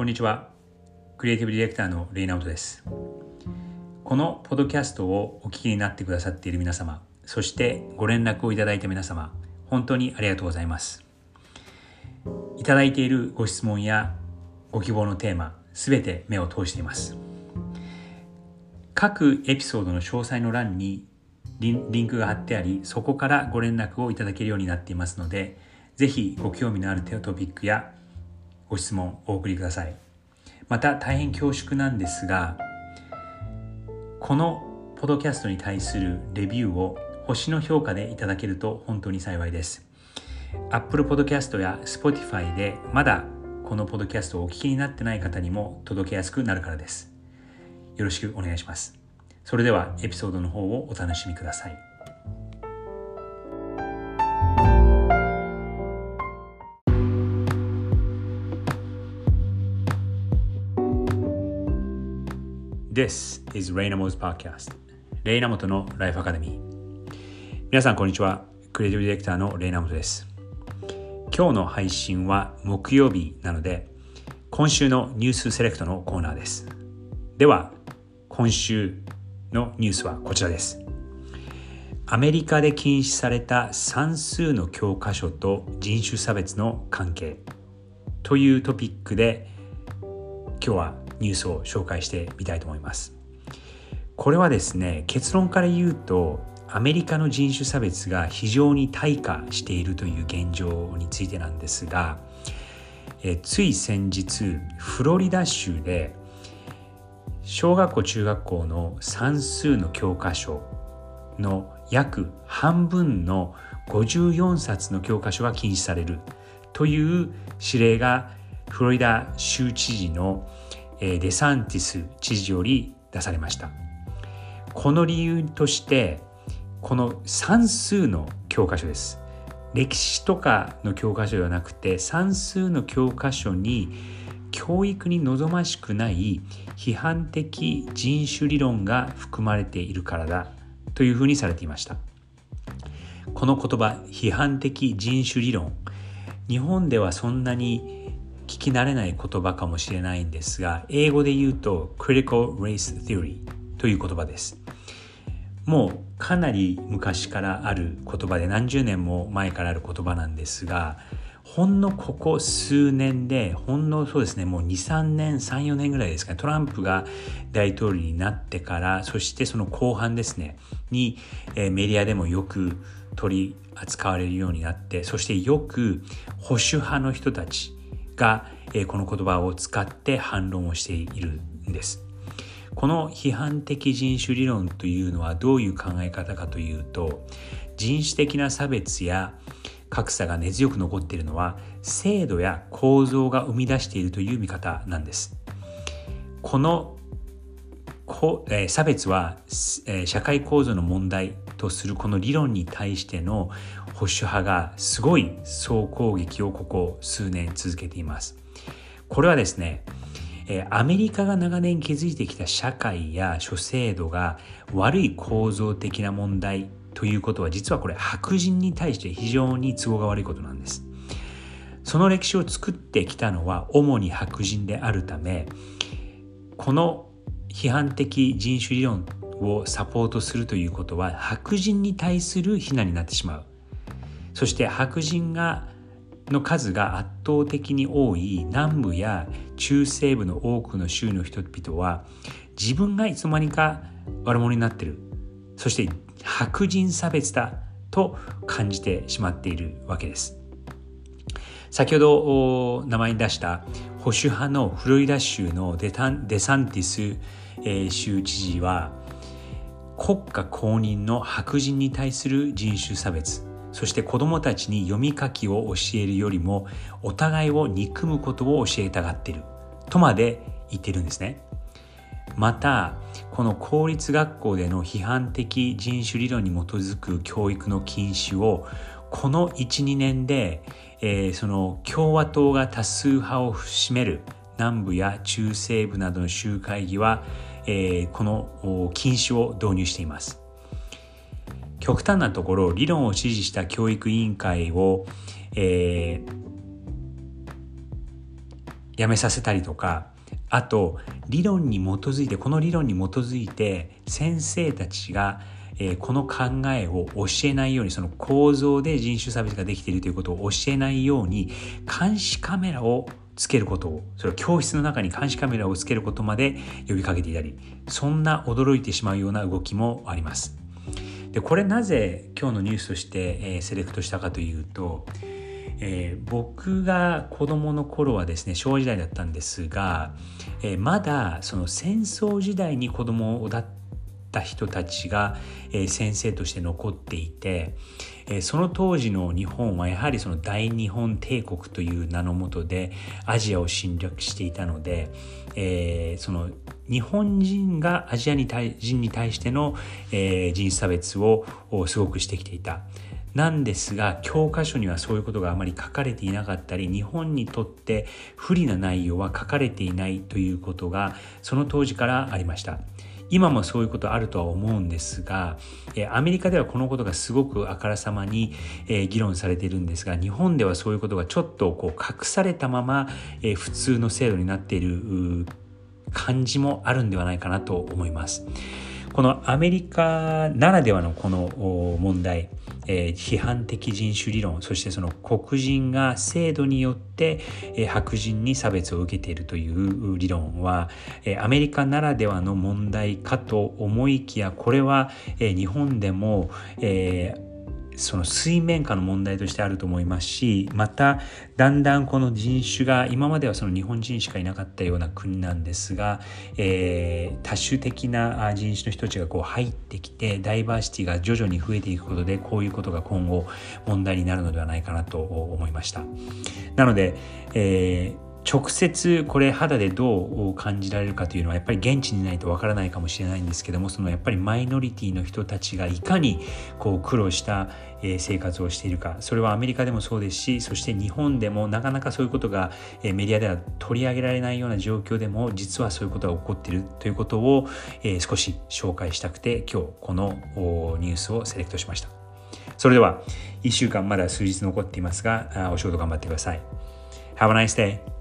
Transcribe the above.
こんにちは。クリエイティブディレクターのレイナウトです。このポッドキャストをお聞きになってくださっている皆様、そしてご連絡をいただいた皆様、本当にありがとうございます。いただいているご質問やご希望のテーマ、すべて目を通しています。各エピソードの詳細の欄にリンクが貼ってあり、そこからご連絡をいただけるようになっていますので、ぜひご興味のあるトピックやご質問お送りください。また大変恐縮なんですが、このポドキャストに対するレビューを星の評価でいただけると本当に幸いです。Apple Podcast や Spotify でまだこのポドキャストをお聞きになってない方にも届けやすくなるからです。よろしくお願いします。それではエピソードの方をお楽しみください。This is Raynamo's Podcast レイナモトのライフアカデミー皆さんこんにちは。クリエイティブディレクターのレイナモトです。今日の配信は木曜日なので今週のニュースセレクトのコーナーです。では今週のニュースはこちらです。アメリカで禁止された算数の教科書と人種差別の関係というトピックで今日はニュースを紹介してみたいと思います。これはですね結論から言うとアメリカの人種差別が非常に退化しているという現状についてなんですがえつい先日フロリダ州で小学校中学校の算数の教科書の約半分の54冊の教科書が禁止されるという指令がフロリダ州知事のデサンティス知事より出されました。この理由としてこの算数の教科書です。歴史とかの教科書ではなくて算数の教科書に教育に望ましくない批判的人種理論が含まれているからだというふうにされていました。この言葉批判的人種理論。日本ではそんなに聞き慣れない言葉かもしれないんですが英語で言うと Critical Race Theory という言葉です。もうかなり昔からある言葉で何十年も前からある言葉なんですがほんのここ数年でほんのそうですねもう23年34年ぐらいですかねトランプが大統領になってからそしてその後半ですねに、えー、メディアでもよく取り扱われるようになってそしてよく保守派の人たちが、え、この言葉を使って反論をしているんです。この批判的人種理論というのはどういう考え方かというと人種的な差別や格差が根強く残っているのは制度や構造が生み出しているという見方なんです。この差別は社会構造の問題とするこの理論に対しての保守派がすごい総攻撃をここ数年続けています。これはですねアメリカが長年築いてきた社会や諸制度が悪い構造的な問題ということは実はこれ白人に対して非常に都合が悪いことなんです。その歴史を作ってきたのは主に白人であるためこの批判的人種理論をサポートするということは白人に対する非難になってしまうそして白人がの数が圧倒的に多い南部や中西部の多くの州の人々は自分がいつの間にか悪者になってるそして白人差別だと感じてしまっているわけです。先ほど名前に出した保守派のフロリダ州のデサンティス、え、州知事は国家公認の白人に対する人種差別そして子どもたちに読み書きを教えるよりもお互いを憎むことを教えたがっているとまで言ってるんですね。またこの公立学校での批判的人種理論に基づく教育の禁止をこの12年で、えー、その共和党が多数派を占める南部や中西部などの州会議は、えー、この禁止を導入しています。極端なところ理論を支持した教育委員会を、えーやめさせたりとかあと理論に基づいてこの理論に基づいて先生たちがえこの考えを教えないようにその構造で人種差別ができているということを教えないように監視カメラをつけることをそれは教室の中に監視カメラをつけることまで呼びかけていたりそんな驚いてしまうような動きもあります。でこれなぜ今日のニュースとして、えー、セレクトしたかというと、えー、僕が子どもの頃はですね昭和時代だったんですが、えー、まだその戦争時代に子供だったった人たちが、え、先生として残っていて、え、その当時の日本はやはりその大日本帝国という名のもとでアジアを侵略していたので、え、その日本人がアジアに対人に対しての、え、人種差別をすごくしてきていた。なんですが教科書にはそういうことがあまり書かれていなかったり日本にとって不利な内容は書かれていないということがその当時からありました。今もそういうことあるとは思うんですが、えアメリカではこのことがすごくあからさまに、え議論されているんですが日本ではそういうことがちょっとこう隠されたまま、え普通の制度になっている感じもあるんではないかなと思います。このアメリカならではのこの問題、えー、批判的人種理論そしてその黒人が制度によって、えー、白人に差別を受けているという理論は、えー、アメリカならではの問題かと思いきやこれは、えー、日本でも、えーその水面下の問題としてあると思いますしまただんだんこの人種が今まではその日本人しかいなかったような国なんですが、えー、多種的な人種の人たちがこう入ってきてダイバーシティが徐々に増えていくことでこういうことが今後問題になるのではないかなと思いました。なので、えー直接これ肌でどう感じられるかというのはやっぱり現地にないとわからないかもしれないんですけどもそのやっぱりマイノリティの人たちがいかにこう苦労した生活をしているかそれはアメリカでもそうですしそして日本でもなかなかそういうことがメディアでは取り上げられないような状況でも実はそういうことが起こっているということを少し紹介したくて今日このニュースをセレクトしました。それでは1週間まだ数日残っていますがお仕事頑張ってください。Have a nice day